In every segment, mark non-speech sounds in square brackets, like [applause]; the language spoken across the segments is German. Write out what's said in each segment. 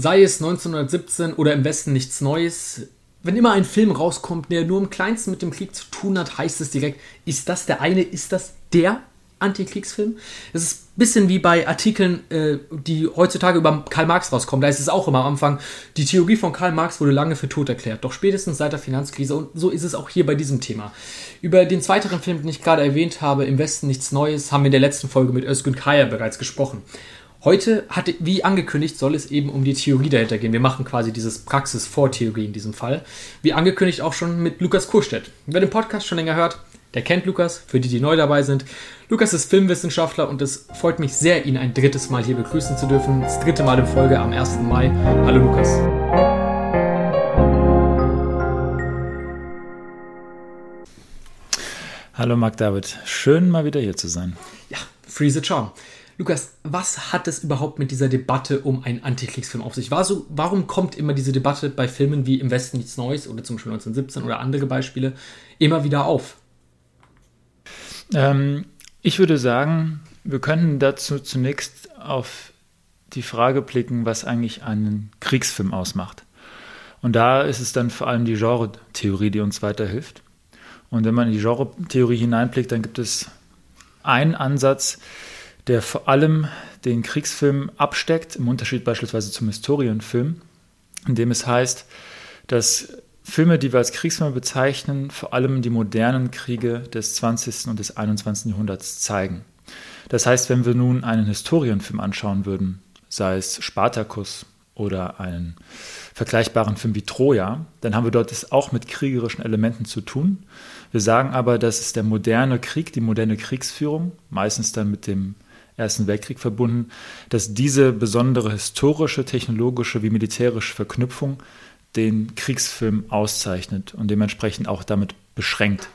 sei es 1917 oder im Westen nichts Neues, wenn immer ein Film rauskommt, der nur im kleinsten mit dem Krieg zu tun hat, heißt es direkt, ist das der eine, ist das der Antikriegsfilm? Es ist ein bisschen wie bei Artikeln, äh, die heutzutage über Karl Marx rauskommen. Da ist es auch immer am Anfang, die Theorie von Karl Marx wurde lange für tot erklärt. Doch spätestens seit der Finanzkrise, und so ist es auch hier bei diesem Thema. Über den zweiten Film, den ich gerade erwähnt habe, Im Westen nichts Neues, haben wir in der letzten Folge mit Özgün Kaya bereits gesprochen. Heute hatte, wie angekündigt, soll es eben um die Theorie dahinter gehen. Wir machen quasi dieses Praxis vor Theorie in diesem Fall. Wie angekündigt auch schon mit Lukas Kurstedt. Wer den Podcast schon länger hört, der kennt Lukas, für die, die neu dabei sind. Lukas ist Filmwissenschaftler und es freut mich sehr, ihn ein drittes Mal hier begrüßen zu dürfen. Das dritte Mal in Folge am 1. Mai. Hallo Lukas. Hallo Marc David, schön mal wieder hier zu sein. Ja, free the charm. Lukas, was hat es überhaupt mit dieser Debatte um einen Antikriegsfilm auf sich? War so, warum kommt immer diese Debatte bei Filmen wie Im Westen nichts Neues oder zum Beispiel 1917 oder andere Beispiele immer wieder auf? Ähm, ich würde sagen, wir könnten dazu zunächst auf die Frage blicken, was eigentlich einen Kriegsfilm ausmacht. Und da ist es dann vor allem die Genre-Theorie, die uns weiterhilft. Und wenn man in die Genre-Theorie hineinblickt, dann gibt es einen Ansatz, der vor allem den Kriegsfilm absteckt, im Unterschied beispielsweise zum Historienfilm, in dem es heißt, dass Filme, die wir als Kriegsfilme bezeichnen, vor allem die modernen Kriege des 20. und des 21. Jahrhunderts zeigen. Das heißt, wenn wir nun einen Historienfilm anschauen würden, sei es Spartacus oder einen vergleichbaren Film wie Troja, dann haben wir dort es auch mit kriegerischen Elementen zu tun. Wir sagen aber, dass es der moderne Krieg, die moderne Kriegsführung, meistens dann mit dem Ersten Weltkrieg verbunden, dass diese besondere historische, technologische wie militärische Verknüpfung den Kriegsfilm auszeichnet und dementsprechend auch damit beschränkt.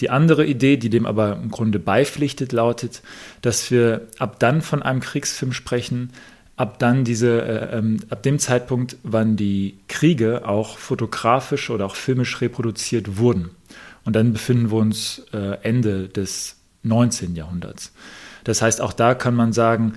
Die andere Idee, die dem aber im Grunde beipflichtet, lautet, dass wir ab dann von einem Kriegsfilm sprechen, ab dann diese, äh, ähm, ab dem Zeitpunkt, wann die Kriege auch fotografisch oder auch filmisch reproduziert wurden. Und dann befinden wir uns äh, Ende des 19. Jahrhunderts. Das heißt, auch da kann man sagen,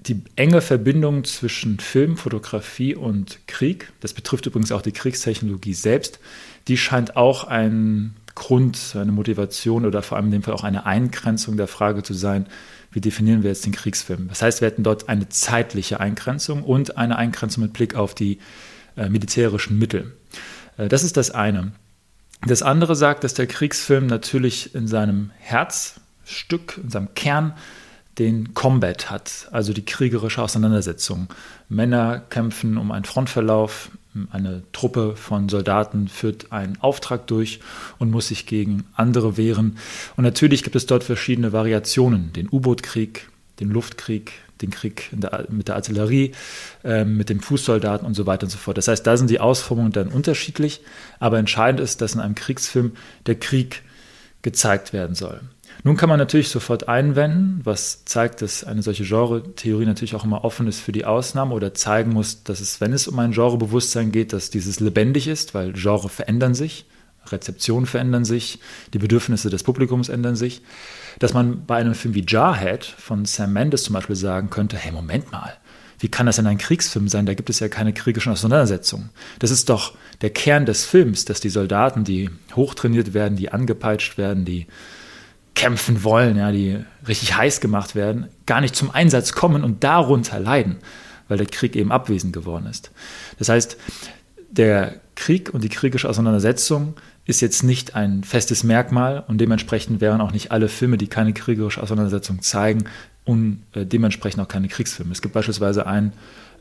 die enge Verbindung zwischen Film, Fotografie und Krieg, das betrifft übrigens auch die Kriegstechnologie selbst, die scheint auch ein Grund, eine Motivation oder vor allem in dem Fall auch eine Eingrenzung der Frage zu sein, wie definieren wir jetzt den Kriegsfilm. Das heißt, wir hätten dort eine zeitliche Eingrenzung und eine Eingrenzung mit Blick auf die äh, militärischen Mittel. Äh, das ist das eine. Das andere sagt, dass der Kriegsfilm natürlich in seinem Herzstück, in seinem Kern den Combat hat, also die kriegerische Auseinandersetzung. Männer kämpfen um einen Frontverlauf, eine Truppe von Soldaten führt einen Auftrag durch und muss sich gegen andere wehren. Und natürlich gibt es dort verschiedene Variationen, den U-Boot-Krieg, den Luftkrieg, den Krieg der, mit der Artillerie, äh, mit den Fußsoldaten und so weiter und so fort. Das heißt, da sind die Ausformungen dann unterschiedlich, aber entscheidend ist, dass in einem Kriegsfilm der Krieg gezeigt werden soll. Nun kann man natürlich sofort einwenden, was zeigt, dass eine solche Genre-Theorie natürlich auch immer offen ist für die Ausnahme oder zeigen muss, dass es, wenn es um ein Genrebewusstsein geht, dass dieses lebendig ist, weil Genre verändern sich, Rezeptionen verändern sich, die Bedürfnisse des Publikums ändern sich. Dass man bei einem Film wie Jarhead von Sam Mendes zum Beispiel sagen könnte, hey, Moment mal, wie kann das denn ein Kriegsfilm sein? Da gibt es ja keine kriegerischen Auseinandersetzungen. Das ist doch der Kern des Films, dass die Soldaten, die hochtrainiert werden, die angepeitscht werden, die kämpfen wollen, ja, die richtig heiß gemacht werden, gar nicht zum Einsatz kommen und darunter leiden, weil der Krieg eben abwesend geworden ist. Das heißt, der Krieg und die kriegerische Auseinandersetzung ist jetzt nicht ein festes Merkmal und dementsprechend wären auch nicht alle Filme, die keine kriegerische Auseinandersetzung zeigen, und äh, dementsprechend auch keine Kriegsfilme. Es gibt beispielsweise einen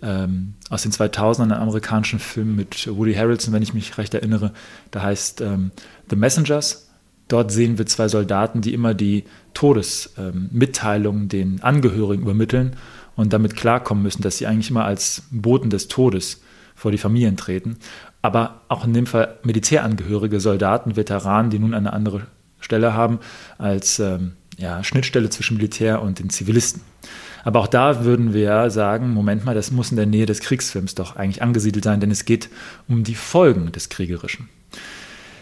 ähm, aus den 2000ern, einen amerikanischen Film mit Woody Harrelson, wenn ich mich recht erinnere, der heißt ähm, The Messengers Dort sehen wir zwei Soldaten, die immer die Todesmitteilungen ähm, den Angehörigen übermitteln und damit klarkommen müssen, dass sie eigentlich immer als Boten des Todes vor die Familien treten. Aber auch in dem Fall Militärangehörige, Soldaten, Veteranen, die nun eine andere Stelle haben als ähm, ja, Schnittstelle zwischen Militär und den Zivilisten. Aber auch da würden wir sagen, Moment mal, das muss in der Nähe des Kriegsfilms doch eigentlich angesiedelt sein, denn es geht um die Folgen des Kriegerischen.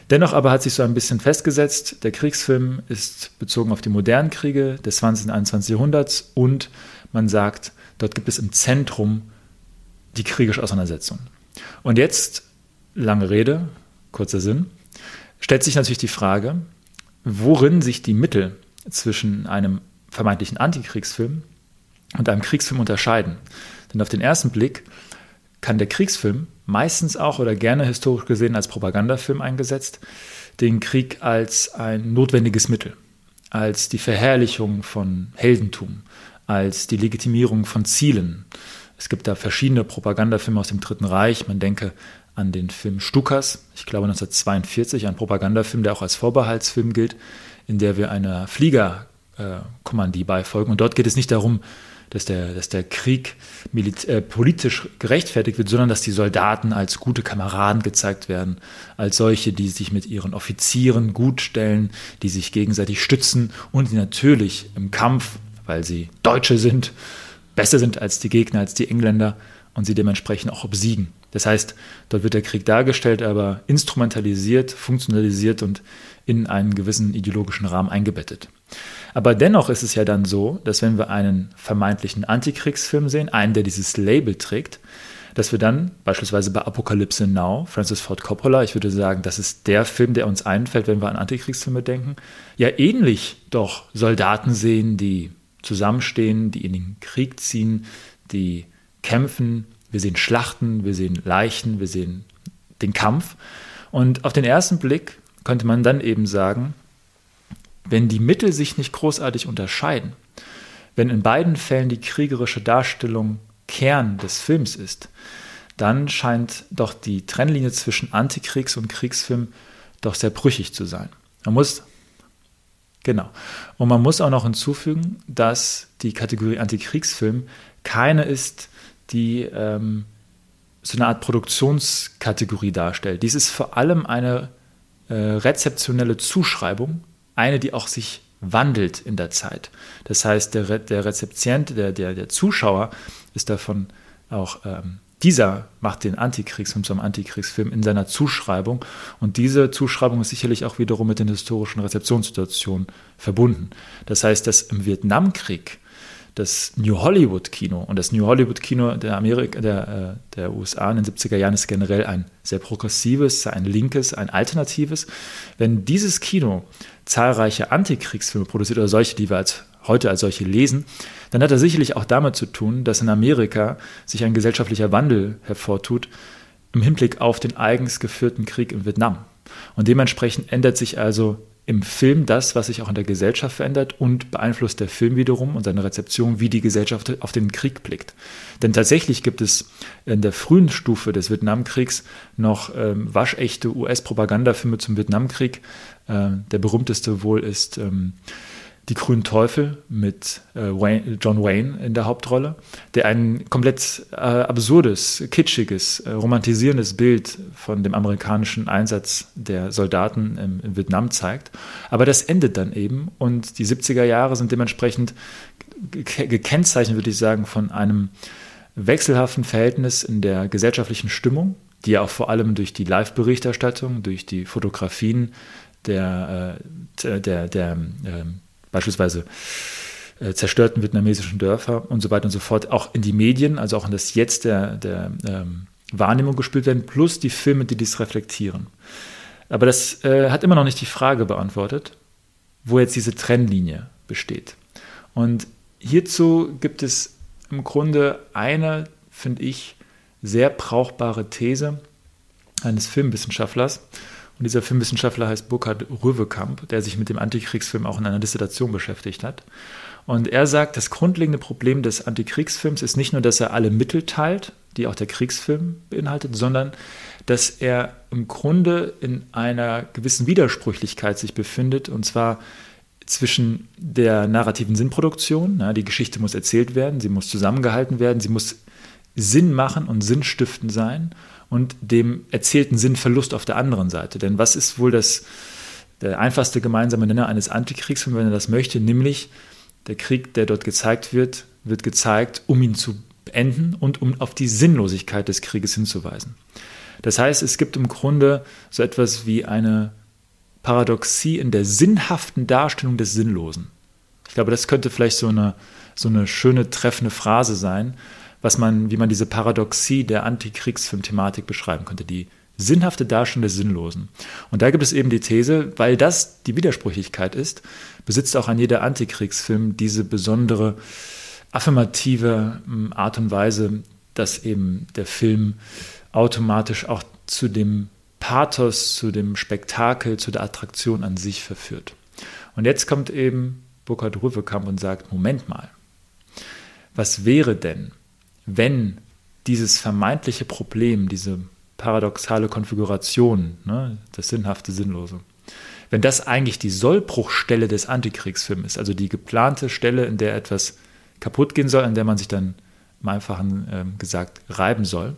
Dennoch aber hat sich so ein bisschen festgesetzt, der Kriegsfilm ist bezogen auf die modernen Kriege des 20. und 21. Jahrhunderts und man sagt, dort gibt es im Zentrum die kriegerische Auseinandersetzung. Und jetzt, lange Rede, kurzer Sinn, stellt sich natürlich die Frage, worin sich die Mittel zwischen einem vermeintlichen Antikriegsfilm und einem Kriegsfilm unterscheiden. Denn auf den ersten Blick kann der Kriegsfilm meistens auch oder gerne historisch gesehen als Propagandafilm eingesetzt, den Krieg als ein notwendiges Mittel, als die Verherrlichung von Heldentum, als die Legitimierung von Zielen. Es gibt da verschiedene Propagandafilme aus dem Dritten Reich. Man denke an den Film Stukas, ich glaube 1942, ein Propagandafilm, der auch als Vorbehaltsfilm gilt, in der wir einer Fliegerkommandie beifolgen. Und dort geht es nicht darum, dass der, dass der Krieg äh, politisch gerechtfertigt wird, sondern dass die Soldaten als gute Kameraden gezeigt werden, als solche, die sich mit ihren Offizieren gut stellen, die sich gegenseitig stützen und die natürlich im Kampf, weil sie Deutsche sind, besser sind als die Gegner, als die Engländer und sie dementsprechend auch obsiegen. Das heißt, dort wird der Krieg dargestellt, aber instrumentalisiert, funktionalisiert und in einen gewissen ideologischen Rahmen eingebettet. Aber dennoch ist es ja dann so, dass wenn wir einen vermeintlichen Antikriegsfilm sehen, einen, der dieses Label trägt, dass wir dann beispielsweise bei Apokalypse Now, Francis Ford Coppola, ich würde sagen, das ist der Film, der uns einfällt, wenn wir an Antikriegsfilme denken, ja ähnlich doch Soldaten sehen, die zusammenstehen, die in den Krieg ziehen, die kämpfen. Wir sehen Schlachten, wir sehen Leichen, wir sehen den Kampf. Und auf den ersten Blick könnte man dann eben sagen, wenn die Mittel sich nicht großartig unterscheiden, wenn in beiden Fällen die kriegerische Darstellung Kern des Films ist, dann scheint doch die Trennlinie zwischen Antikriegs- und Kriegsfilm doch sehr brüchig zu sein. Man muss, genau, und man muss auch noch hinzufügen, dass die Kategorie Antikriegsfilm keine ist, die ähm, so eine Art Produktionskategorie darstellt. Dies ist vor allem eine äh, rezeptionelle Zuschreibung eine, die auch sich wandelt in der Zeit. Das heißt, der, der Rezeptient, der, der, der Zuschauer ist davon auch, ähm, dieser macht den Antikriegsfilm zum Antikriegsfilm in seiner Zuschreibung und diese Zuschreibung ist sicherlich auch wiederum mit den historischen Rezeptionssituationen verbunden. Das heißt, dass im Vietnamkrieg das New Hollywood Kino und das New Hollywood Kino der, Amerika, der, äh, der USA in den 70er Jahren ist generell ein sehr progressives, ein linkes, ein alternatives. Wenn dieses Kino zahlreiche Antikriegsfilme produziert oder solche, die wir als, heute als solche lesen, dann hat er sicherlich auch damit zu tun, dass in Amerika sich ein gesellschaftlicher Wandel hervortut im Hinblick auf den eigens geführten Krieg in Vietnam. Und dementsprechend ändert sich also im Film das, was sich auch in der Gesellschaft verändert und beeinflusst der Film wiederum und seine Rezeption, wie die Gesellschaft auf den Krieg blickt. Denn tatsächlich gibt es in der frühen Stufe des Vietnamkriegs noch ähm, waschechte US-Propagandafilme zum Vietnamkrieg. Äh, der berühmteste wohl ist ähm, die Grünen Teufel mit äh, Wayne, John Wayne in der Hauptrolle, der ein komplett äh, absurdes, kitschiges, äh, romantisierendes Bild von dem amerikanischen Einsatz der Soldaten im, in Vietnam zeigt. Aber das endet dann eben und die 70er Jahre sind dementsprechend gekennzeichnet, würde ich sagen, von einem wechselhaften Verhältnis in der gesellschaftlichen Stimmung, die ja auch vor allem durch die Live-Berichterstattung, durch die Fotografien der, äh, der, der ähm, beispielsweise äh, zerstörten vietnamesischen Dörfer und so weiter und so fort auch in die Medien, also auch in das Jetzt der, der ähm, Wahrnehmung gespielt werden, plus die Filme, die dies reflektieren. Aber das äh, hat immer noch nicht die Frage beantwortet, wo jetzt diese Trennlinie besteht. Und hierzu gibt es im Grunde eine, finde ich, sehr brauchbare These eines Filmwissenschaftlers, und dieser Filmwissenschaftler heißt Burkhard Röwekamp, der sich mit dem Antikriegsfilm auch in einer Dissertation beschäftigt hat. Und er sagt, das grundlegende Problem des Antikriegsfilms ist nicht nur, dass er alle Mittel teilt, die auch der Kriegsfilm beinhaltet, sondern dass er im Grunde in einer gewissen Widersprüchlichkeit sich befindet, und zwar zwischen der narrativen Sinnproduktion, na, die Geschichte muss erzählt werden, sie muss zusammengehalten werden, sie muss Sinn machen und sinnstiftend sein, und dem erzählten Sinnverlust auf der anderen Seite. Denn was ist wohl das, der einfachste gemeinsame Nenner eines Antikriegsfilms, wenn er das möchte, nämlich der Krieg, der dort gezeigt wird, wird gezeigt, um ihn zu beenden und um auf die Sinnlosigkeit des Krieges hinzuweisen. Das heißt, es gibt im Grunde so etwas wie eine Paradoxie in der sinnhaften Darstellung des Sinnlosen. Ich glaube, das könnte vielleicht so eine, so eine schöne, treffende Phrase sein, was man, wie man diese Paradoxie der Antikriegsfilm-Thematik beschreiben könnte, die sinnhafte Darstellung des Sinnlosen. Und da gibt es eben die These, weil das die Widersprüchlichkeit ist, besitzt auch ein jeder Antikriegsfilm diese besondere affirmative hm, Art und Weise, dass eben der Film automatisch auch zu dem Pathos, zu dem Spektakel, zu der Attraktion an sich verführt. Und jetzt kommt eben Burkhard Rüfekamp und sagt, Moment mal, was wäre denn, wenn dieses vermeintliche Problem, diese paradoxale Konfiguration, ne, das Sinnhafte, Sinnlose, wenn das eigentlich die Sollbruchstelle des Antikriegsfilms ist, also die geplante Stelle, in der etwas kaputt gehen soll, an der man sich dann im Einfachen äh, gesagt reiben soll.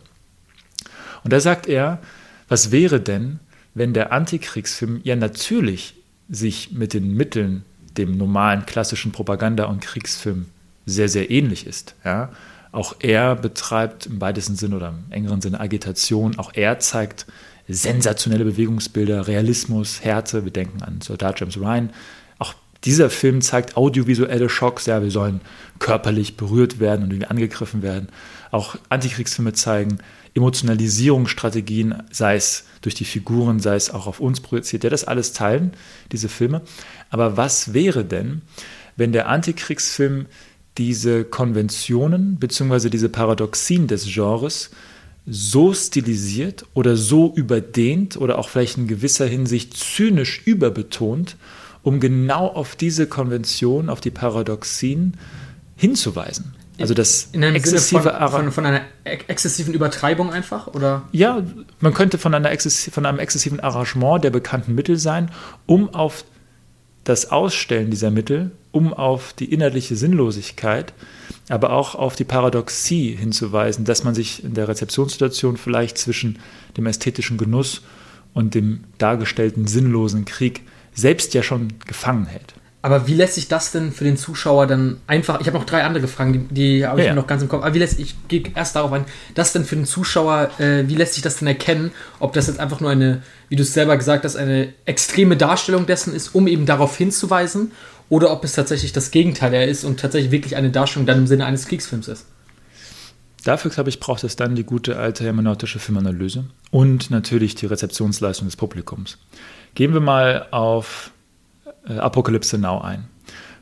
Und da sagt er, was wäre denn, wenn der Antikriegsfilm ja natürlich sich mit den Mitteln dem normalen klassischen Propaganda- und Kriegsfilm sehr, sehr ähnlich ist. Ja? Auch er betreibt im weitesten Sinne oder im engeren Sinne Agitation. Auch er zeigt sensationelle Bewegungsbilder, Realismus, Härte. Wir denken an Soldat James Ryan. Auch dieser Film zeigt audiovisuelle Schocks. Ja, wir sollen körperlich berührt werden und irgendwie angegriffen werden. Auch Antikriegsfilme zeigen Emotionalisierungsstrategien, sei es durch die Figuren, sei es auch auf uns projiziert. Ja, das alles teilen, diese Filme. Aber was wäre denn, wenn der Antikriegsfilm diese Konventionen bzw. diese Paradoxien des Genres so stilisiert oder so überdehnt oder auch vielleicht in gewisser Hinsicht zynisch überbetont, um genau auf diese Konvention, auf die Paradoxien hinzuweisen. Also das in einem exzessive Sinne von, von, von, einer exzessiven Übertreibung einfach, oder? Ja, man könnte von, einer von einem exzessiven Arrangement der bekannten Mittel sein, um auf das Ausstellen dieser Mittel, um auf die inhaltliche Sinnlosigkeit, aber auch auf die Paradoxie hinzuweisen, dass man sich in der Rezeptionssituation vielleicht zwischen dem ästhetischen Genuss und dem dargestellten sinnlosen Krieg selbst ja schon gefangen hält. Aber wie lässt sich das denn für den Zuschauer dann einfach? Ich habe noch drei andere Fragen, die, die habe ich ja, noch ganz im Kopf. Aber wie lässt ich gehe erst darauf ein, das denn für den Zuschauer? Äh, wie lässt sich das denn erkennen, ob das jetzt einfach nur eine, wie du es selber gesagt hast, eine extreme Darstellung dessen ist, um eben darauf hinzuweisen, oder ob es tatsächlich das Gegenteil ist und tatsächlich wirklich eine Darstellung dann im Sinne eines Kriegsfilms ist? Dafür, glaube ich, braucht es dann die gute alte hermeneutische Filmanalyse und natürlich die Rezeptionsleistung des Publikums. Gehen wir mal auf äh, Apokalypse Now ein.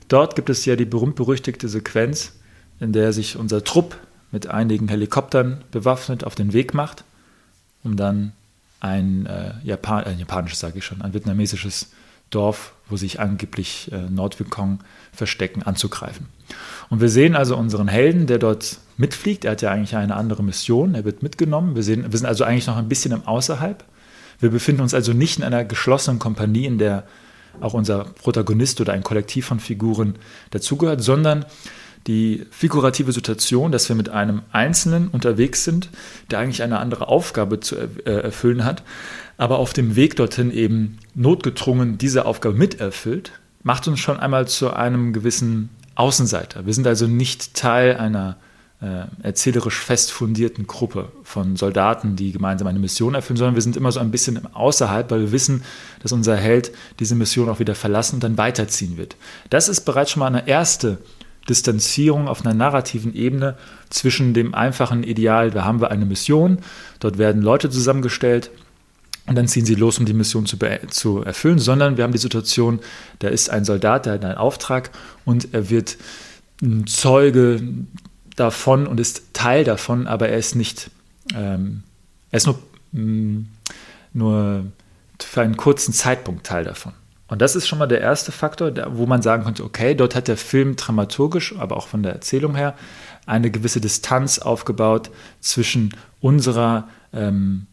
Dort gibt es ja die berühmt-berüchtigte Sequenz, in der sich unser Trupp mit einigen Helikoptern bewaffnet auf den Weg macht, um dann ein, äh, Japan ein japanisches, sage ich schon, ein vietnamesisches Dorf, wo sich angeblich äh, Nordvietcong verstecken, anzugreifen. Und wir sehen also unseren Helden, der dort mitfliegt. Er hat ja eigentlich eine andere Mission. Er wird mitgenommen. Wir, sehen, wir sind also eigentlich noch ein bisschen im Außerhalb. Wir befinden uns also nicht in einer geschlossenen Kompanie, in der auch unser Protagonist oder ein Kollektiv von Figuren dazugehört, sondern die figurative Situation, dass wir mit einem Einzelnen unterwegs sind, der eigentlich eine andere Aufgabe zu äh, erfüllen hat, aber auf dem Weg dorthin eben notgedrungen diese Aufgabe miterfüllt, macht uns schon einmal zu einem gewissen Außenseiter. Wir sind also nicht Teil einer äh, erzählerisch fest fundierten Gruppe von Soldaten, die gemeinsam eine Mission erfüllen, sondern wir sind immer so ein bisschen außerhalb, weil wir wissen, dass unser Held diese Mission auch wieder verlassen und dann weiterziehen wird. Das ist bereits schon mal eine erste Distanzierung auf einer narrativen Ebene zwischen dem einfachen Ideal, da haben wir eine Mission, dort werden Leute zusammengestellt und dann ziehen sie los, um die Mission zu, zu erfüllen, sondern wir haben die Situation, da ist ein Soldat, der hat einen Auftrag und er wird ein Zeuge davon und ist Teil davon, aber er ist nicht, ähm, er ist nur, mh, mm, nur für einen kurzen Zeitpunkt Teil davon. Und das ist schon mal der erste Faktor, wo man sagen könnte, okay, dort hat der Film dramaturgisch, aber auch von der Erzählung her, eine gewisse Distanz aufgebaut zwischen unserer ähm,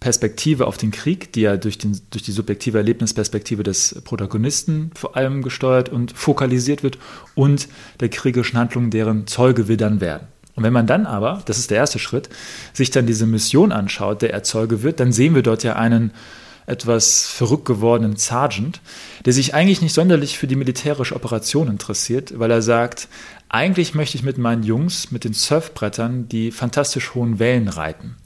Perspektive auf den Krieg, die ja durch, den, durch die subjektive Erlebnisperspektive des Protagonisten vor allem gesteuert und fokalisiert wird und der kriegerischen Handlung, deren Zeuge wir dann werden. Und wenn man dann aber, das ist der erste Schritt, sich dann diese Mission anschaut, der Erzeuge wird, dann sehen wir dort ja einen etwas verrückt gewordenen Sergeant, der sich eigentlich nicht sonderlich für die militärische Operation interessiert, weil er sagt, eigentlich möchte ich mit meinen Jungs, mit den Surfbrettern, die fantastisch hohen Wellen reiten.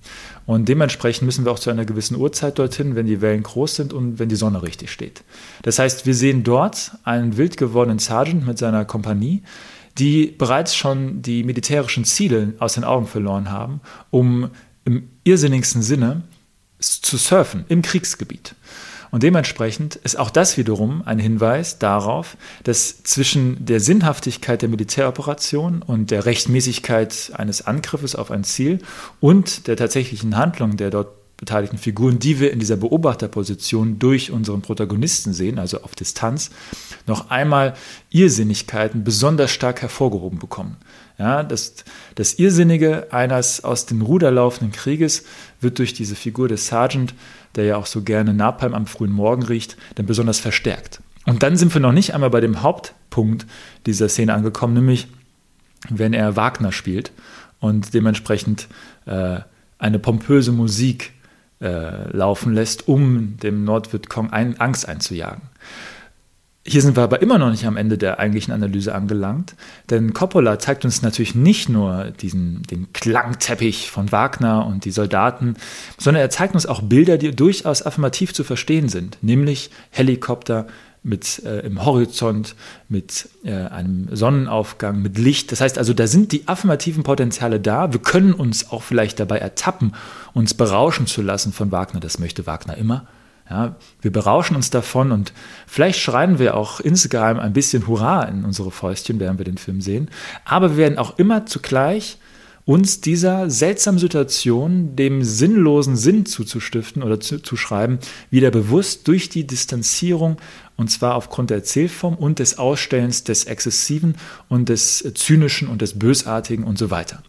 Und dementsprechend müssen wir auch zu einer gewissen Uhrzeit dorthin, wenn die Wellen groß sind und wenn die Sonne richtig steht. Das heißt, wir sehen dort einen wild gewordenen Sergeant mit seiner Kompanie, die bereits schon die militärischen Ziele aus den Augen verloren haben, um im irrsinnigsten Sinne zu surfen im Kriegsgebiet. Und dementsprechend ist auch das wiederum ein Hinweis darauf, dass zwischen der Sinnhaftigkeit der Militäroperation und der Rechtmäßigkeit eines Angriffes auf ein Ziel und der tatsächlichen Handlung der dort beteiligten Figuren, die wir in dieser Beobachterposition durch unseren Protagonisten sehen, also auf Distanz, noch einmal Irrsinnigkeiten besonders stark hervorgehoben bekommen. Ja, das, das Irrsinnige eines aus dem Ruder laufenden Krieges wird durch diese Figur des Sergeant, der ja auch so gerne Napalm am frühen Morgen riecht, dann besonders verstärkt. Und dann sind wir noch nicht einmal bei dem Hauptpunkt dieser Szene angekommen, nämlich wenn er Wagner spielt und dementsprechend äh, eine pompöse Musik äh, laufen lässt, um dem Nordvietcong ein, Angst einzujagen. Hier sind wir aber immer noch nicht am Ende der eigentlichen Analyse angelangt, denn Coppola zeigt uns natürlich nicht nur diesen, den Klangteppich von Wagner und die Soldaten, sondern er zeigt uns auch Bilder, die durchaus affirmativ zu verstehen sind, nämlich Helikopter mit äh, im Horizont, mit äh, einem Sonnenaufgang, mit Licht. Das heißt also, da sind die affirmativen Potenziale da. Wir können uns auch vielleicht dabei ertappen, uns berauschen zu lassen von Wagner. Das möchte Wagner immer. Ja, wir berauschen uns davon und vielleicht schreien wir auch insgeheim ein bisschen Hurra in unsere Fäustchen, während wir den Film sehen. Aber wir werden auch immer zugleich uns dieser seltsamen Situation, dem sinnlosen Sinn zuzustiften oder zu, zu schreiben, wieder bewusst durch die Distanzierung und zwar aufgrund der Erzählform und des Ausstellens des Exzessiven und des Zynischen und des Bösartigen und so weiter.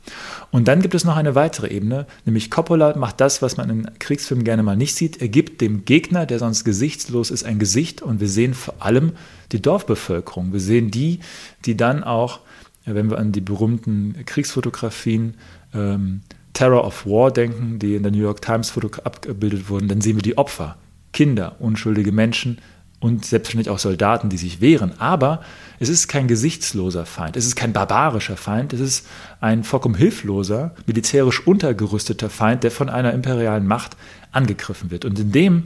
Und dann gibt es noch eine weitere Ebene, nämlich Coppola macht das, was man in Kriegsfilmen gerne mal nicht sieht. Er gibt dem Gegner, der sonst gesichtslos ist, ein Gesicht und wir sehen vor allem die Dorfbevölkerung. Wir sehen die, die dann auch wenn wir an die berühmten Kriegsfotografien ähm, Terror of War denken, die in der New York Times abgebildet wurden, dann sehen wir die Opfer, Kinder, unschuldige Menschen und selbstverständlich auch Soldaten, die sich wehren. Aber es ist kein gesichtsloser Feind, es ist kein barbarischer Feind, es ist ein vollkommen hilfloser, militärisch untergerüsteter Feind, der von einer imperialen Macht angegriffen wird. Und indem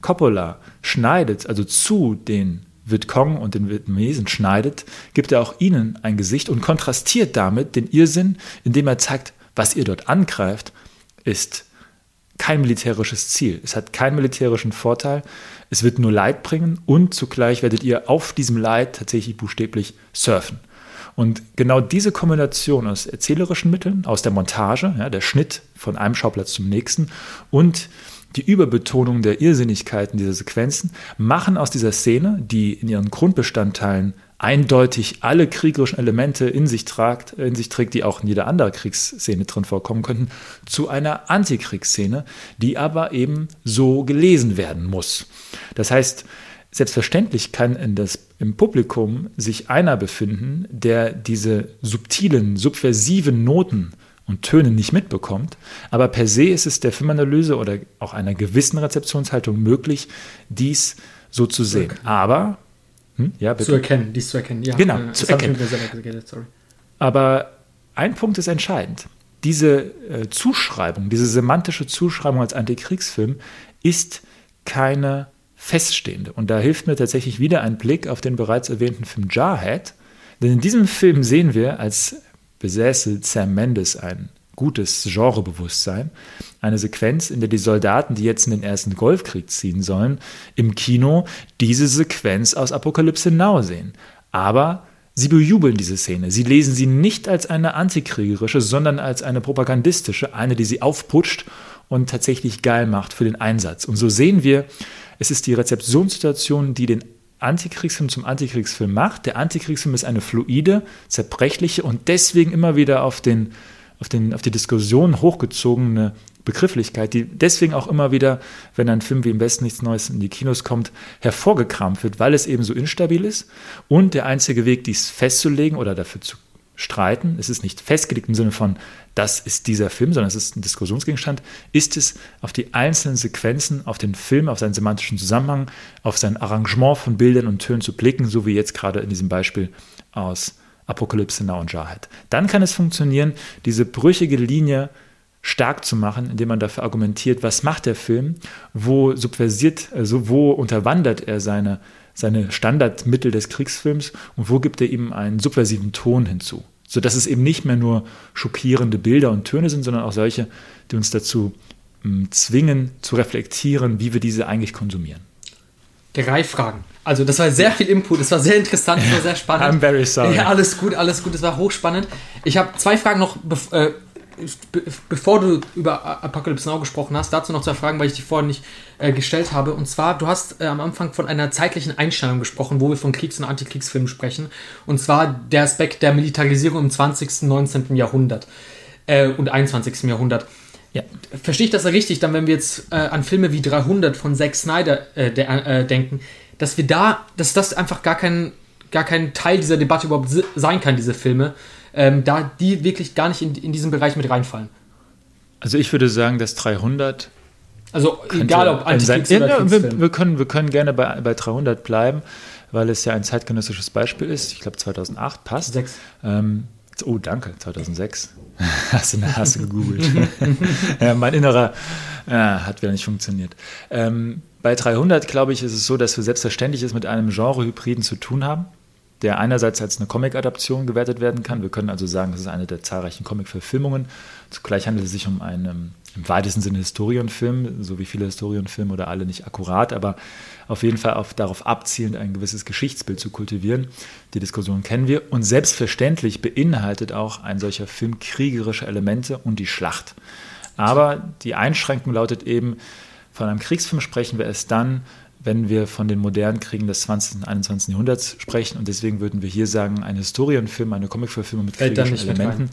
Coppola schneidet, also zu den Vietcong und den Vietnamesen schneidet, gibt er auch ihnen ein Gesicht und kontrastiert damit den Irrsinn, indem er zeigt, was ihr dort angreift, ist kein militärisches Ziel. Es hat keinen militärischen Vorteil. Es wird nur Leid bringen und zugleich werdet ihr auf diesem Leid tatsächlich buchstäblich surfen. Und genau diese Kombination aus erzählerischen Mitteln, aus der Montage, ja, der Schnitt von einem Schauplatz zum nächsten und die Überbetonung der Irrsinnigkeiten dieser Sequenzen machen aus dieser Szene, die in ihren Grundbestandteilen eindeutig alle kriegerischen Elemente in sich, tragt, in sich trägt, die auch in jeder anderen Kriegsszene drin vorkommen könnten, zu einer Antikriegsszene, die aber eben so gelesen werden muss. Das heißt, selbstverständlich kann das, im Publikum sich einer befinden, der diese subtilen, subversiven Noten und Töne nicht mitbekommt. Aber per se ist es der Filmanalyse oder auch einer gewissen Rezeptionshaltung möglich, dies so zu sehen. Aber hm? ja, bitte. zu erkennen, dies zu erkennen. Ja, genau, äh, zu erkennen. Aber ein Punkt ist entscheidend. Diese äh, Zuschreibung, diese semantische Zuschreibung als Antikriegsfilm ist keine feststehende. Und da hilft mir tatsächlich wieder ein Blick auf den bereits erwähnten Film Jarhead. Denn in diesem Film sehen wir als besäße Sam Mendes ein gutes Genrebewusstsein. Eine Sequenz, in der die Soldaten, die jetzt in den ersten Golfkrieg ziehen sollen, im Kino diese Sequenz aus Apokalypse Now sehen. Aber sie bejubeln diese Szene. Sie lesen sie nicht als eine antikriegerische, sondern als eine propagandistische, eine, die sie aufputscht und tatsächlich geil macht für den Einsatz. Und so sehen wir, es ist die Rezeptionssituation, die den Antikriegsfilm zum Antikriegsfilm macht. Der Antikriegsfilm ist eine fluide, zerbrechliche und deswegen immer wieder auf, den, auf, den, auf die Diskussion hochgezogene Begrifflichkeit, die deswegen auch immer wieder, wenn ein Film wie im Westen nichts Neues in die Kinos kommt, hervorgekramt wird, weil es eben so instabil ist und der einzige Weg, dies festzulegen oder dafür zu streiten, es ist nicht festgelegt im Sinne von, das ist dieser Film, sondern es ist ein Diskussionsgegenstand, ist es auf die einzelnen Sequenzen, auf den Film, auf seinen semantischen Zusammenhang, auf sein Arrangement von Bildern und Tönen zu blicken, so wie jetzt gerade in diesem Beispiel aus Apokalypse Now und Jarhead. Dann kann es funktionieren, diese brüchige Linie stark zu machen, indem man dafür argumentiert, was macht der Film, wo subversiert, also wo unterwandert er seine seine Standardmittel des Kriegsfilms und wo gibt er ihm einen subversiven Ton hinzu. Sodass es eben nicht mehr nur schockierende Bilder und Töne sind, sondern auch solche, die uns dazu mh, zwingen, zu reflektieren, wie wir diese eigentlich konsumieren. Drei Fragen. Also, das war sehr viel Input, das war sehr interessant, das war sehr spannend. I'm very sorry. Ja, alles gut, alles gut, das war hochspannend. Ich habe zwei Fragen noch, äh, bevor du über Apocalypse Now gesprochen hast, dazu noch zwei Fragen, weil ich die vorhin nicht äh, gestellt habe. Und zwar, du hast äh, am Anfang von einer zeitlichen Einstellung gesprochen, wo wir von Kriegs- und Antikriegsfilmen sprechen. Und zwar der Aspekt der Militarisierung im 20., 19. Jahrhundert äh, und 21. Jahrhundert. Ja. Verstehe ich das richtig, dann, wenn wir jetzt äh, an Filme wie 300 von Zack Snyder äh, der, äh, denken, dass wir da, dass das einfach gar kein, gar kein Teil dieser Debatte überhaupt sein kann, diese Filme, ähm, da die wirklich gar nicht in, in diesen Bereich mit reinfallen. Also ich würde sagen, dass 300 also egal ob Antikriegs ja, oder wir, wir, können, wir können gerne bei, bei 300 bleiben, weil es ja ein zeitgenössisches Beispiel ist. Ich glaube 2008 passt. Sechs. Ähm, oh, danke, 2006. [laughs] hast, du, hast du gegoogelt. [laughs] ja, mein innerer ja, hat wieder nicht funktioniert. Ähm, bei 300, glaube ich, ist es so, dass wir selbstverständlich es mit einem Genre-Hybriden zu tun haben der einerseits als eine Comic-Adaption gewertet werden kann. Wir können also sagen, das ist eine der zahlreichen Comic-Verfilmungen. Zugleich handelt es sich um einen im weitesten Sinne Historienfilm, so wie viele Historienfilme oder alle nicht akkurat, aber auf jeden Fall auf, darauf abzielend, ein gewisses Geschichtsbild zu kultivieren. Die Diskussion kennen wir. Und selbstverständlich beinhaltet auch ein solcher Film kriegerische Elemente und die Schlacht. Aber die Einschränkung lautet eben, von einem Kriegsfilm sprechen wir erst dann, wenn wir von den modernen Kriegen des 20. und 21. Jahrhunderts sprechen. Und deswegen würden wir hier sagen, ein Historienfilm, eine Comicverfilmung mit Fällt kriegerischen Elementen.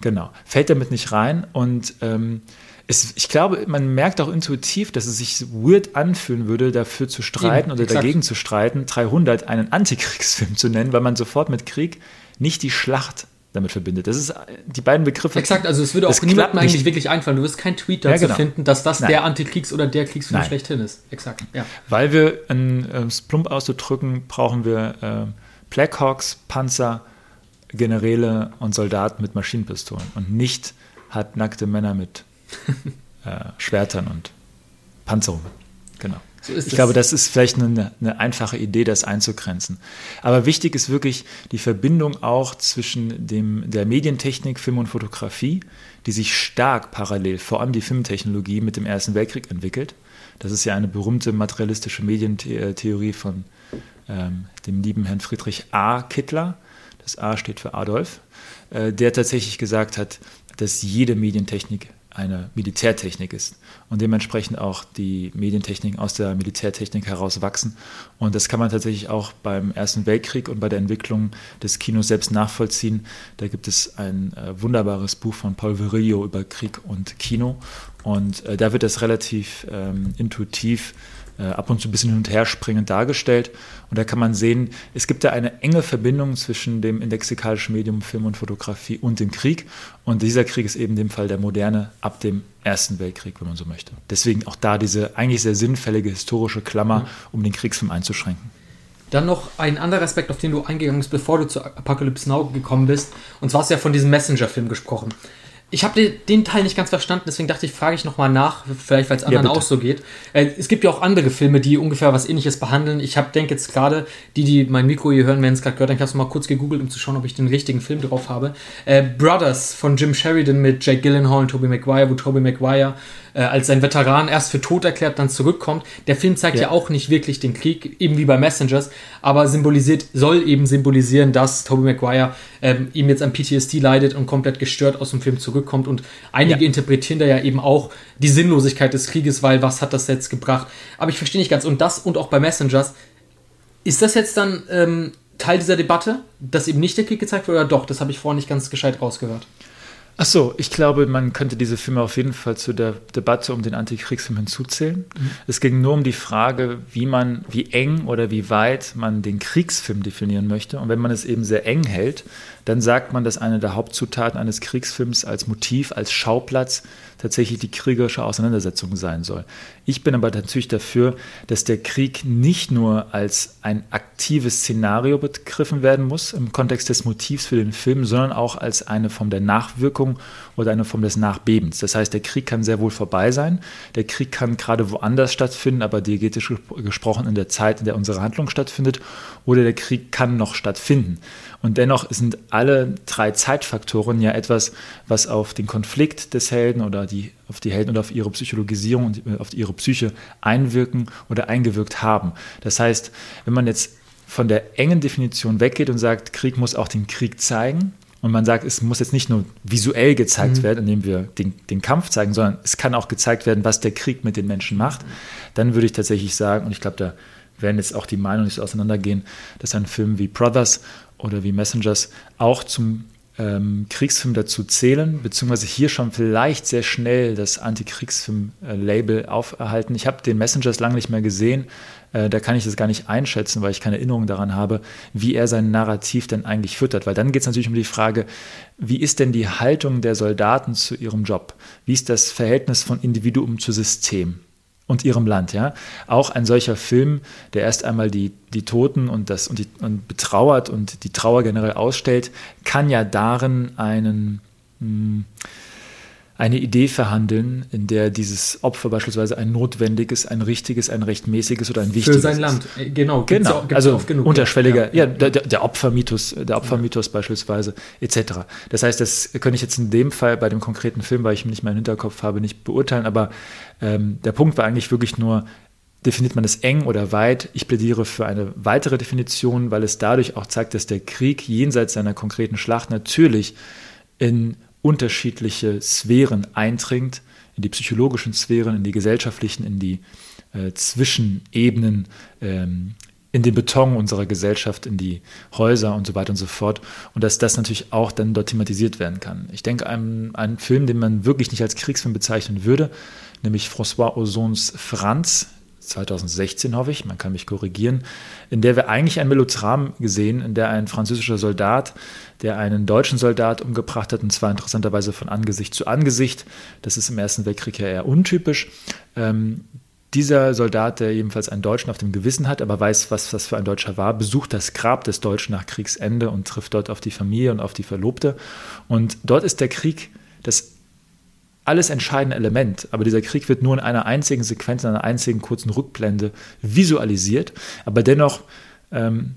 Genau. Fällt damit nicht rein. Und ähm, es, ich glaube, man merkt auch intuitiv, dass es sich weird anfühlen würde, dafür zu streiten Eben, oder exakt. dagegen zu streiten, 300 einen Antikriegsfilm zu nennen, weil man sofort mit Krieg nicht die Schlacht damit verbindet. Das ist die beiden Begriffe. Exakt, also es würde auch niemandem eigentlich wirklich einfallen. Du wirst keinen Tweet dazu ja, genau. finden, dass das Nein. der Antikriegs- oder der Kriegsfilm Nein. schlechthin ist. Exakt, ja. Weil wir, um es plump auszudrücken, brauchen wir äh, Blackhawks, Panzer, Generäle und Soldaten mit Maschinenpistolen und nicht hat nackte Männer mit [laughs] äh, Schwertern und Panzerungen. Genau. So ich glaube, das ist vielleicht eine, eine, einfache Idee, das einzugrenzen. Aber wichtig ist wirklich die Verbindung auch zwischen dem, der Medientechnik, Film und Fotografie, die sich stark parallel, vor allem die Filmtechnologie, mit dem Ersten Weltkrieg entwickelt. Das ist ja eine berühmte materialistische Medientheorie von ähm, dem lieben Herrn Friedrich A. Kittler. Das A steht für Adolf, äh, der tatsächlich gesagt hat, dass jede Medientechnik eine Militärtechnik ist und dementsprechend auch die Medientechniken aus der Militärtechnik heraus wachsen. Und das kann man tatsächlich auch beim Ersten Weltkrieg und bei der Entwicklung des Kinos selbst nachvollziehen. Da gibt es ein äh, wunderbares Buch von Paul Virillo über Krieg und Kino und äh, da wird das relativ ähm, intuitiv äh, ab und zu ein bisschen hin und her springend dargestellt. Und da kann man sehen, es gibt da eine enge Verbindung zwischen dem indexikalischen Medium Film und Fotografie und dem Krieg. Und dieser Krieg ist eben in dem Fall der moderne ab dem Ersten Weltkrieg, wenn man so möchte. Deswegen auch da diese eigentlich sehr sinnfällige historische Klammer, mhm. um den Kriegsfilm einzuschränken. Dann noch ein anderer Aspekt, auf den du eingegangen bist, bevor du zu Apocalypse Now gekommen bist. Und zwar hast du ja von diesem Messenger-Film gesprochen. Ich habe den Teil nicht ganz verstanden, deswegen dachte ich, frage ich nochmal nach, vielleicht weil es anderen ja, auch so geht. Äh, es gibt ja auch andere Filme, die ungefähr was ähnliches behandeln. Ich denke jetzt gerade, die, die mein Mikro hier hören, werden es gerade gehört, ich habe es mal kurz gegoogelt, um zu schauen, ob ich den richtigen Film drauf habe. Äh, Brothers von Jim Sheridan mit Jake Gyllenhaal und Tobey Maguire, wo Tobey Maguire äh, als ein Veteran erst für tot erklärt, dann zurückkommt. Der Film zeigt ja. ja. auch nicht wirklich den Krieg, eben wie bei Messengers, aber symbolisiert, soll eben symbolisieren, dass Tobey Maguire ähm, ihm jetzt an PTSD leidet und komplett gestört aus dem Film zurückkommt. Und einige ja. interpretieren da ja eben auch die Sinnlosigkeit des Krieges, weil was hat das jetzt gebracht? Aber ich verstehe nicht ganz. Und das und auch bei Messengers, ist das jetzt dann ähm, Teil dieser Debatte, dass eben nicht der Krieg gezeigt wird oder doch? Das habe ich vorhin nicht ganz gescheit rausgehört. Ach so, ich glaube, man könnte diese Filme auf jeden Fall zu der Debatte um den Antikriegsfilm hinzuzählen. Mhm. Es ging nur um die Frage, wie man, wie eng oder wie weit man den Kriegsfilm definieren möchte. Und wenn man es eben sehr eng hält, dann sagt man, dass eine der Hauptzutaten eines Kriegsfilms als Motiv, als Schauplatz tatsächlich die kriegerische Auseinandersetzung sein soll. Ich bin aber natürlich dafür, dass der Krieg nicht nur als ein aktives Szenario begriffen werden muss im Kontext des Motivs für den Film, sondern auch als eine Form der Nachwirkung oder eine Form des Nachbebens. Das heißt, der Krieg kann sehr wohl vorbei sein. Der Krieg kann gerade woanders stattfinden, aber diegetisch gesprochen in der Zeit, in der unsere Handlung stattfindet. Oder der Krieg kann noch stattfinden. Und dennoch sind alle drei Zeitfaktoren ja etwas, was auf den Konflikt des Helden oder die, auf die Helden oder auf ihre Psychologisierung und äh, auf ihre Psyche einwirken oder eingewirkt haben. Das heißt, wenn man jetzt von der engen Definition weggeht und sagt, Krieg muss auch den Krieg zeigen, und man sagt, es muss jetzt nicht nur visuell gezeigt mhm. werden, indem wir den, den, Kampf zeigen, sondern es kann auch gezeigt werden, was der Krieg mit den Menschen macht, dann würde ich tatsächlich sagen, und ich glaube, da werden jetzt auch die Meinungen nicht so auseinandergehen, dass ein Film wie Brothers oder wie Messengers auch zum ähm, Kriegsfilm dazu zählen, beziehungsweise hier schon vielleicht sehr schnell das Antikriegsfilm-Label auferhalten. Ich habe den Messengers lange nicht mehr gesehen, äh, da kann ich das gar nicht einschätzen, weil ich keine Erinnerung daran habe, wie er sein Narrativ denn eigentlich füttert. Weil dann geht es natürlich um die Frage, wie ist denn die Haltung der Soldaten zu ihrem Job? Wie ist das Verhältnis von Individuum zu System? Und ihrem Land. Ja? Auch ein solcher Film, der erst einmal die, die Toten und, das, und, die, und betrauert und die Trauer generell ausstellt, kann ja darin einen, mh, hm, eine Idee verhandeln, in der dieses Opfer beispielsweise ein notwendiges, ein richtiges, ein rechtmäßiges oder ein wichtiges Für sein Land, äh, genau. Gibt's genau, ja, also genug, unterschwelliger, ja, ja der, der, Opfermythos, der Opfermythos ja. beispielsweise, etc. Das heißt, das könnte ich jetzt in dem Fall bei dem konkreten Film, weil ich ihn nicht mehr im Hinterkopf habe, nicht beurteilen, aber ähm, der Punkt war eigentlich wirklich nur, definiert man es eng oder weit. Ich plädiere für eine weitere Definition, weil es dadurch auch zeigt, dass der Krieg jenseits seiner konkreten Schlacht natürlich in unterschiedliche Sphären eindringt, in die psychologischen Sphären, in die gesellschaftlichen, in die äh, Zwischenebenen, ähm, in den Beton unserer Gesellschaft, in die Häuser und so weiter und so fort. Und dass das natürlich auch dann dort thematisiert werden kann. Ich denke, ein, ein Film, den man wirklich nicht als Kriegsfilm bezeichnen würde, nämlich François Ozons Franz, 2016 hoffe ich, man kann mich korrigieren, in der wir eigentlich ein Melodram gesehen, in der ein französischer Soldat, der einen deutschen Soldat umgebracht hat, und zwar interessanterweise von Angesicht zu Angesicht, das ist im Ersten Weltkrieg ja eher untypisch. Ähm, dieser Soldat, der jedenfalls einen Deutschen auf dem Gewissen hat, aber weiß, was das für ein Deutscher war, besucht das Grab des Deutschen nach Kriegsende und trifft dort auf die Familie und auf die Verlobte. Und dort ist der Krieg das alles entscheidende Element. Aber dieser Krieg wird nur in einer einzigen Sequenz, in einer einzigen kurzen Rückblende visualisiert. Aber dennoch ähm,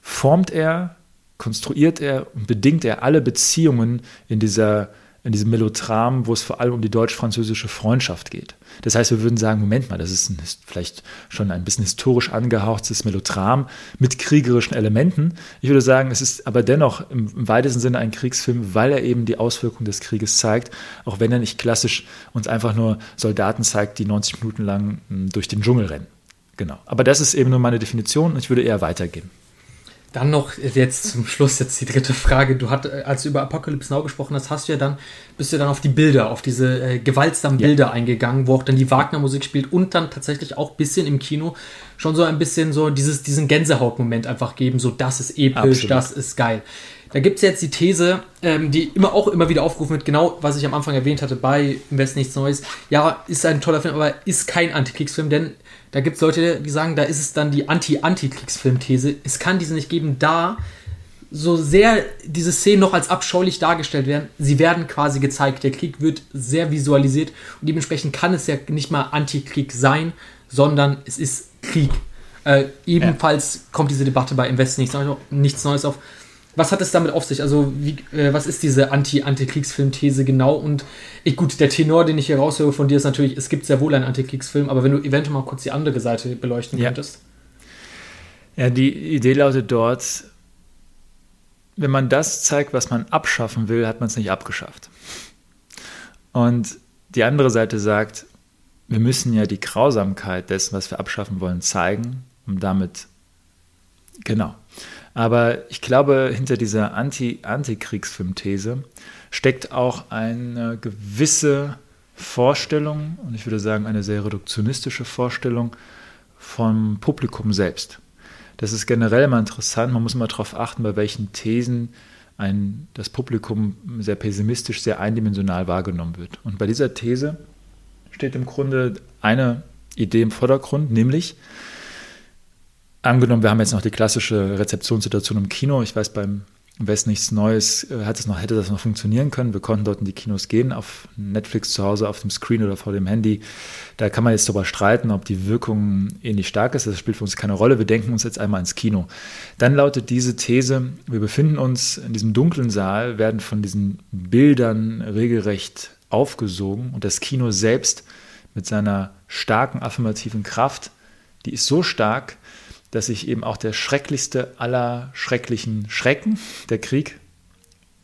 formt er, konstruiert er und bedingt er alle Beziehungen in dieser in diesem Melodram, wo es vor allem um die deutsch-französische Freundschaft geht. Das heißt, wir würden sagen, Moment mal, das ist ein, vielleicht schon ein bisschen historisch angehauchtes Melodram mit kriegerischen Elementen. Ich würde sagen, es ist aber dennoch im, im weitesten Sinne ein Kriegsfilm, weil er eben die Auswirkungen des Krieges zeigt, auch wenn er nicht klassisch uns einfach nur Soldaten zeigt, die 90 Minuten lang hm, durch den Dschungel rennen. Genau. Aber das ist eben nur meine Definition und ich würde eher weitergehen. Dann noch jetzt zum Schluss jetzt die dritte Frage. Du hast, als du über Apocalypse Now gesprochen hast, hast du ja dann, bist du dann auf die Bilder, auf diese äh, gewaltsamen ja. Bilder eingegangen, wo auch dann die Wagner-Musik spielt und dann tatsächlich auch ein bisschen im Kino schon so ein bisschen so dieses, diesen Gänsehautmoment einfach geben, so das ist episch, Absolut. das ist geil. Da gibt es jetzt die These, ähm, die immer auch immer wieder aufgerufen wird, genau was ich am Anfang erwähnt hatte bei Im Westen nichts Neues. Ja, ist ein toller Film, aber ist kein Antikriegsfilm, denn da gibt es Leute, die sagen, da ist es dann die Anti-Anti-Kriegsfilm-These. Es kann diese nicht geben, da so sehr diese Szenen noch als abscheulich dargestellt werden. Sie werden quasi gezeigt. Der Krieg wird sehr visualisiert und dementsprechend kann es ja nicht mal Antikrieg sein, sondern es ist Krieg. Äh, ebenfalls ja. kommt diese Debatte bei Invest nichts, nichts Neues auf. Was hat es damit auf sich? Also, wie, äh, was ist diese Anti-Antikriegsfilm-These genau? Und ich, gut, der Tenor, den ich hier raushöre von dir, ist natürlich, es gibt sehr wohl einen Antikriegsfilm, aber wenn du eventuell mal kurz die andere Seite beleuchten ja. könntest. Ja, die Idee lautet dort, wenn man das zeigt, was man abschaffen will, hat man es nicht abgeschafft. Und die andere Seite sagt, wir müssen ja die Grausamkeit dessen, was wir abschaffen wollen, zeigen, um damit, genau, aber ich glaube, hinter dieser Anti-Antikriegsfilm-These steckt auch eine gewisse Vorstellung, und ich würde sagen eine sehr reduktionistische Vorstellung vom Publikum selbst. Das ist generell immer interessant, man muss immer darauf achten, bei welchen Thesen ein, das Publikum sehr pessimistisch, sehr eindimensional wahrgenommen wird. Und bei dieser These steht im Grunde eine Idee im Vordergrund, nämlich, Angenommen, wir haben jetzt noch die klassische Rezeptionssituation im Kino. Ich weiß, beim Im Westen nichts Neues äh, hat es noch, hätte das noch funktionieren können. Wir konnten dort in die Kinos gehen, auf Netflix zu Hause, auf dem Screen oder vor dem Handy. Da kann man jetzt darüber streiten, ob die Wirkung ähnlich stark ist. Das spielt für uns keine Rolle. Wir denken uns jetzt einmal ins Kino. Dann lautet diese These, wir befinden uns in diesem dunklen Saal, werden von diesen Bildern regelrecht aufgesogen und das Kino selbst mit seiner starken affirmativen Kraft, die ist so stark, dass sich eben auch der schrecklichste aller schrecklichen Schrecken, der Krieg,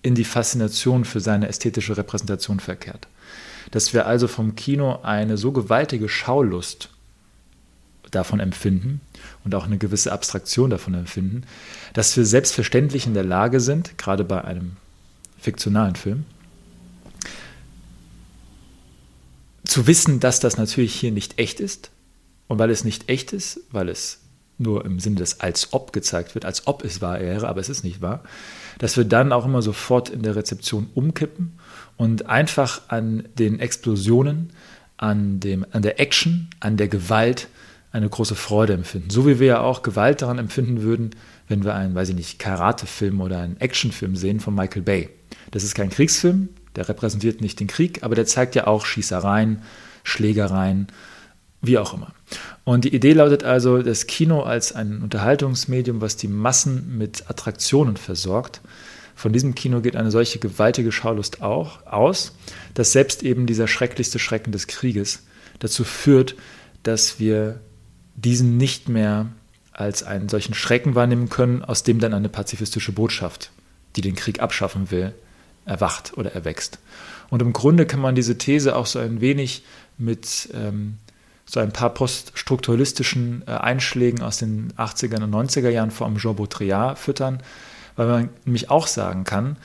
in die Faszination für seine ästhetische Repräsentation verkehrt. Dass wir also vom Kino eine so gewaltige Schaulust davon empfinden und auch eine gewisse Abstraktion davon empfinden, dass wir selbstverständlich in der Lage sind, gerade bei einem fiktionalen Film, zu wissen, dass das natürlich hier nicht echt ist. Und weil es nicht echt ist, weil es nur im Sinne des als ob gezeigt wird, als ob es wahr wäre, aber es ist nicht wahr, dass wir dann auch immer sofort in der Rezeption umkippen und einfach an den Explosionen, an, dem, an der Action, an der Gewalt eine große Freude empfinden. So wie wir ja auch Gewalt daran empfinden würden, wenn wir einen, weiß ich nicht, Karatefilm oder einen Actionfilm sehen von Michael Bay. Das ist kein Kriegsfilm, der repräsentiert nicht den Krieg, aber der zeigt ja auch Schießereien, Schlägereien, wie auch immer. Und die Idee lautet also, das Kino als ein Unterhaltungsmedium, was die Massen mit Attraktionen versorgt. Von diesem Kino geht eine solche gewaltige Schaulust auch aus, dass selbst eben dieser schrecklichste Schrecken des Krieges dazu führt, dass wir diesen nicht mehr als einen solchen Schrecken wahrnehmen können, aus dem dann eine pazifistische Botschaft, die den Krieg abschaffen will, erwacht oder erwächst. Und im Grunde kann man diese These auch so ein wenig mit ähm, so ein paar poststrukturalistischen äh, Einschlägen aus den 80er und 90er Jahren vor allem Jean Baudrillard füttern, weil man nämlich auch sagen kann,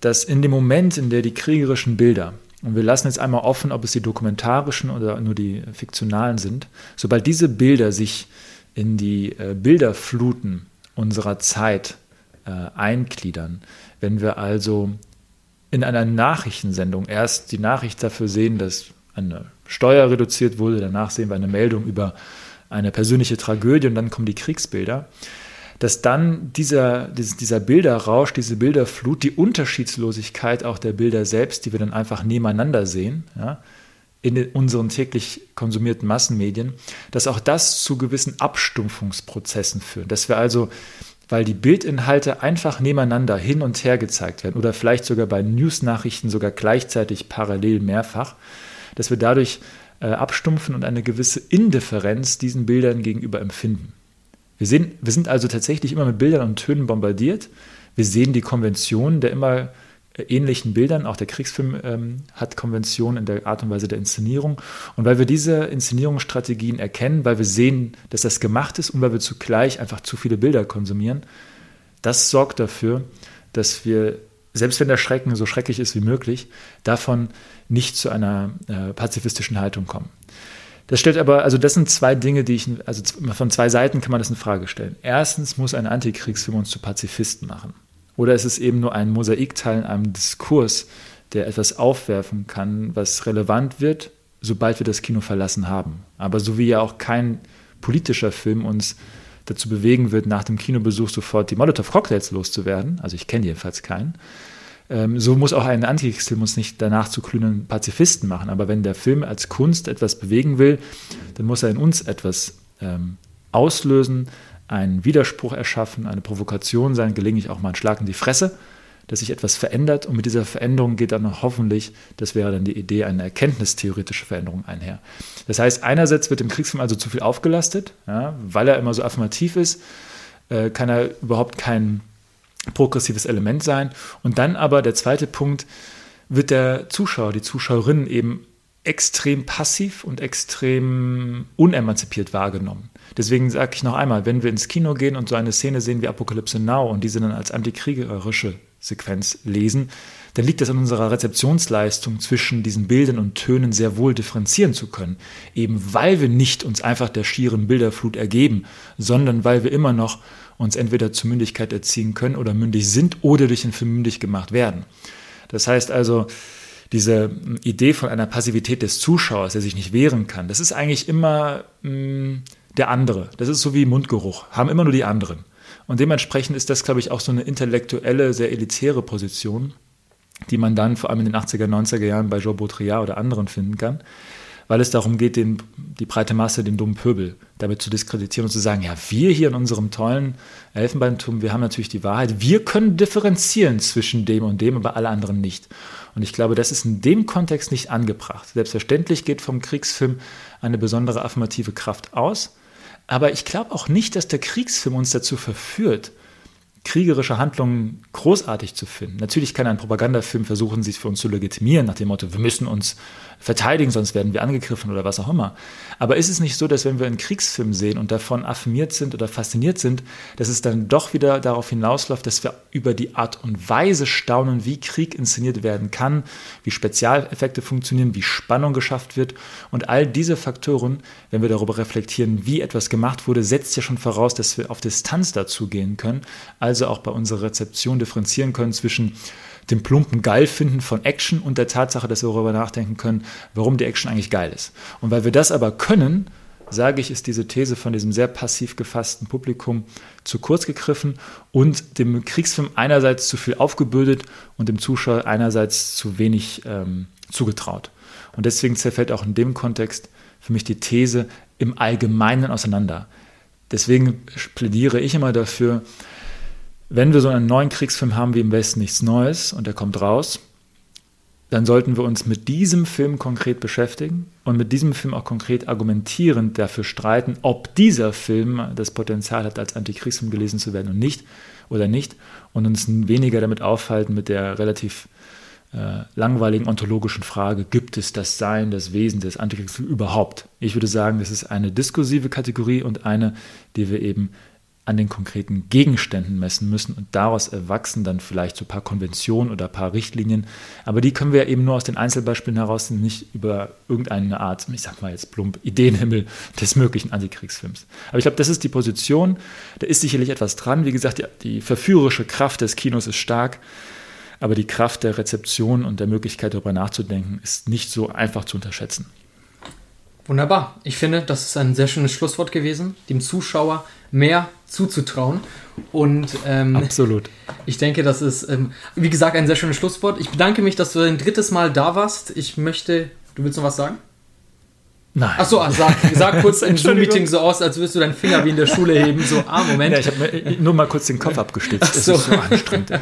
dass in dem Moment, in der die kriegerischen Bilder, und wir lassen jetzt einmal offen, ob es die dokumentarischen oder nur die fiktionalen sind, sobald diese Bilder sich in die äh, Bilderfluten unserer Zeit äh, eingliedern, wenn wir also in einer Nachrichtensendung erst die Nachricht dafür sehen, dass eine Steuer reduziert wurde, danach sehen wir eine Meldung über eine persönliche Tragödie und dann kommen die Kriegsbilder, dass dann dieser, dieser Bilderrausch, diese Bilderflut, die Unterschiedslosigkeit auch der Bilder selbst, die wir dann einfach nebeneinander sehen, ja, in unseren täglich konsumierten Massenmedien, dass auch das zu gewissen Abstumpfungsprozessen führt. Dass wir also weil die Bildinhalte einfach nebeneinander hin und her gezeigt werden oder vielleicht sogar bei News-Nachrichten sogar gleichzeitig parallel mehrfach, dass wir dadurch äh, abstumpfen und eine gewisse Indifferenz diesen Bildern gegenüber empfinden. Wir, sehen, wir sind also tatsächlich immer mit Bildern und Tönen bombardiert. Wir sehen die Konvention der immer ähnlichen Bildern. Auch der Kriegsfilm ähm, hat Konventionen in der Art und Weise der Inszenierung. Und weil wir diese Inszenierungsstrategien erkennen, weil wir sehen, dass das gemacht ist und weil wir zugleich einfach zu viele Bilder konsumieren, das sorgt dafür, dass wir, selbst wenn der Schrecken so schrecklich ist wie möglich, davon nicht zu einer äh, pazifistischen Haltung kommen. Das stellt aber, also das sind zwei Dinge, die ich, also von zwei Seiten kann man das in Frage stellen. Erstens muss ein Antikriegsfilm uns zu Pazifisten machen. Oder ist es eben nur ein Mosaikteil in einem Diskurs, der etwas aufwerfen kann, was relevant wird, sobald wir das Kino verlassen haben. Aber so wie ja auch kein politischer Film uns dazu bewegen wird, nach dem Kinobesuch sofort die Molotow-Cocktails loszuwerden, also ich kenne jedenfalls keinen, ähm, so muss auch ein Antikriegsfilm nicht danach zu glühenden Pazifisten machen. Aber wenn der Film als Kunst etwas bewegen will, dann muss er in uns etwas ähm, auslösen, einen Widerspruch erschaffen, eine Provokation sein, gelegentlich auch mal ein Schlag in die Fresse, dass sich etwas verändert und mit dieser Veränderung geht dann hoffentlich, das wäre dann die Idee, eine erkenntnistheoretische Veränderung einher. Das heißt, einerseits wird dem Kriegsfilm also zu viel aufgelastet, ja, weil er immer so affirmativ ist, äh, kann er überhaupt kein progressives Element sein. Und dann aber der zweite Punkt, wird der Zuschauer, die Zuschauerin eben extrem passiv und extrem unemanzipiert wahrgenommen. Deswegen sage ich noch einmal, wenn wir ins Kino gehen und so eine Szene sehen wie Apokalypse Now und diese dann als antikriegerische Sequenz lesen, dann liegt es an unserer Rezeptionsleistung zwischen diesen Bildern und Tönen sehr wohl differenzieren zu können. Eben weil wir nicht uns einfach der schieren Bilderflut ergeben, sondern weil wir immer noch uns entweder zur Mündigkeit erziehen können oder mündig sind oder durch den Film mündig gemacht werden. Das heißt also, diese Idee von einer Passivität des Zuschauers, der sich nicht wehren kann, das ist eigentlich immer mh, mm, der andere. Das ist so wie Mundgeruch, haben immer nur die anderen. Und dementsprechend ist das, glaube ich, auch so eine intellektuelle, sehr elitäre Position, die man dann vor allem in den 80er, 90er Jahren bei Joe Baudrillard oder anderen finden kann weil es darum geht, den, die breite Masse, den dummen Pöbel, damit zu diskreditieren und zu sagen, ja, wir hier in unserem tollen Elfenbeinturm, wir haben natürlich die Wahrheit, wir können differenzieren zwischen dem und dem, aber alle anderen nicht. Und ich glaube, das ist in dem Kontext nicht angebracht. Selbstverständlich geht vom Kriegsfilm eine besondere affirmative Kraft aus, aber ich glaube auch nicht, dass der Kriegsfilm uns dazu verführt, kriegerische Handlungen großartig zu finden. Natürlich kann ein Propagandafilm versuchen, sich für uns zu legitimieren, nach dem Motto, wir müssen uns verteidigen, sonst werden wir angegriffen oder was auch immer. Aber ist es nicht so, dass wenn wir einen Kriegsfilm sehen und davon affirmiert sind oder fasziniert sind, dass es dann doch wieder darauf hinausläuft, dass wir über die Art und Weise staunen, wie Krieg inszeniert werden kann, wie Spezialeffekte funktionieren, wie Spannung geschafft wird und all diese Faktoren, wenn wir darüber reflektieren, wie etwas gemacht wurde, setzt ja schon voraus, dass wir auf Distanz dazu gehen können, also auch bei unserer Rezeption differenzieren können zwischen dem plumpen Geilfinden von Action und der Tatsache, dass wir darüber nachdenken können, warum die Action eigentlich geil ist. Und weil wir das aber können, sage ich, ist diese These von diesem sehr passiv gefassten Publikum zu kurz gegriffen und dem Kriegsfilm einerseits zu viel aufgebürdet und dem Zuschauer einerseits zu wenig ähm, zugetraut. Und deswegen zerfällt auch in dem Kontext für mich die These im Allgemeinen auseinander. Deswegen plädiere ich immer dafür, wenn wir so einen neuen Kriegsfilm haben wie im Westen nichts Neues und der kommt raus, dann sollten wir uns mit diesem Film konkret beschäftigen und mit diesem Film auch konkret argumentierend dafür streiten, ob dieser Film das Potenzial hat, als Antikriegsfilm gelesen zu werden und nicht oder nicht und uns weniger damit aufhalten mit der relativ äh, langweiligen ontologischen Frage, gibt es das Sein, das Wesen des Antikriegsfilms überhaupt? Ich würde sagen, das ist eine diskursive Kategorie und eine, die wir eben an den konkreten Gegenständen messen müssen und daraus erwachsen dann vielleicht so ein paar Konventionen oder ein paar Richtlinien. Aber die können wir eben nur aus den Einzelbeispielen heraus, nicht über irgendeine Art, ich sag mal jetzt plump, Ideenhimmel des möglichen Antikriegsfilms. Aber ich glaube, das ist die Position. Da ist sicherlich etwas dran. Wie gesagt, die, die verführerische Kraft des Kinos ist stark. Aber die Kraft der Rezeption und der Möglichkeit darüber nachzudenken ist nicht so einfach zu unterschätzen. Wunderbar. Ich finde, das ist ein sehr schönes Schlusswort gewesen, dem Zuschauer mehr zuzutrauen. Und ähm, absolut. Ich denke, das ist, ähm, wie gesagt, ein sehr schönes Schlusswort. Ich bedanke mich, dass du ein drittes Mal da warst. Ich möchte, du willst noch was sagen? Nein. Achso, also sag, sag [laughs] kurz im Zoom-Meeting so aus, als würdest du deinen Finger wie in der Schule heben. So, ah, Moment. Ja, ich habe nur mal kurz den Kopf abgestützt. Das so. ist so anstrengend. [laughs]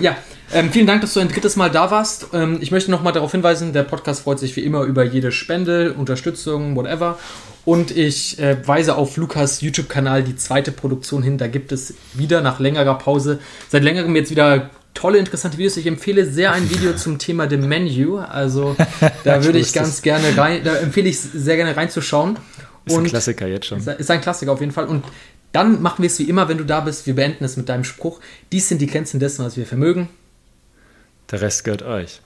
Ja, ähm, vielen Dank, dass du ein drittes Mal da warst. Ähm, ich möchte nochmal darauf hinweisen, der Podcast freut sich wie immer über jede Spende, Unterstützung, whatever. Und ich äh, weise auf Lukas YouTube-Kanal die zweite Produktion hin. Da gibt es wieder nach längerer Pause, seit längerem jetzt wieder tolle, interessante Videos. Ich empfehle sehr ein Video zum Thema The Menu. Also da [laughs] würde ich ganz gerne rein, da empfehle ich sehr gerne reinzuschauen. Ist ein Klassiker jetzt schon. Ist ein Klassiker auf jeden Fall. Und dann machen wir es wie immer, wenn du da bist. Wir beenden es mit deinem Spruch. Dies sind die Grenzen dessen, was wir vermögen. Der Rest gehört euch.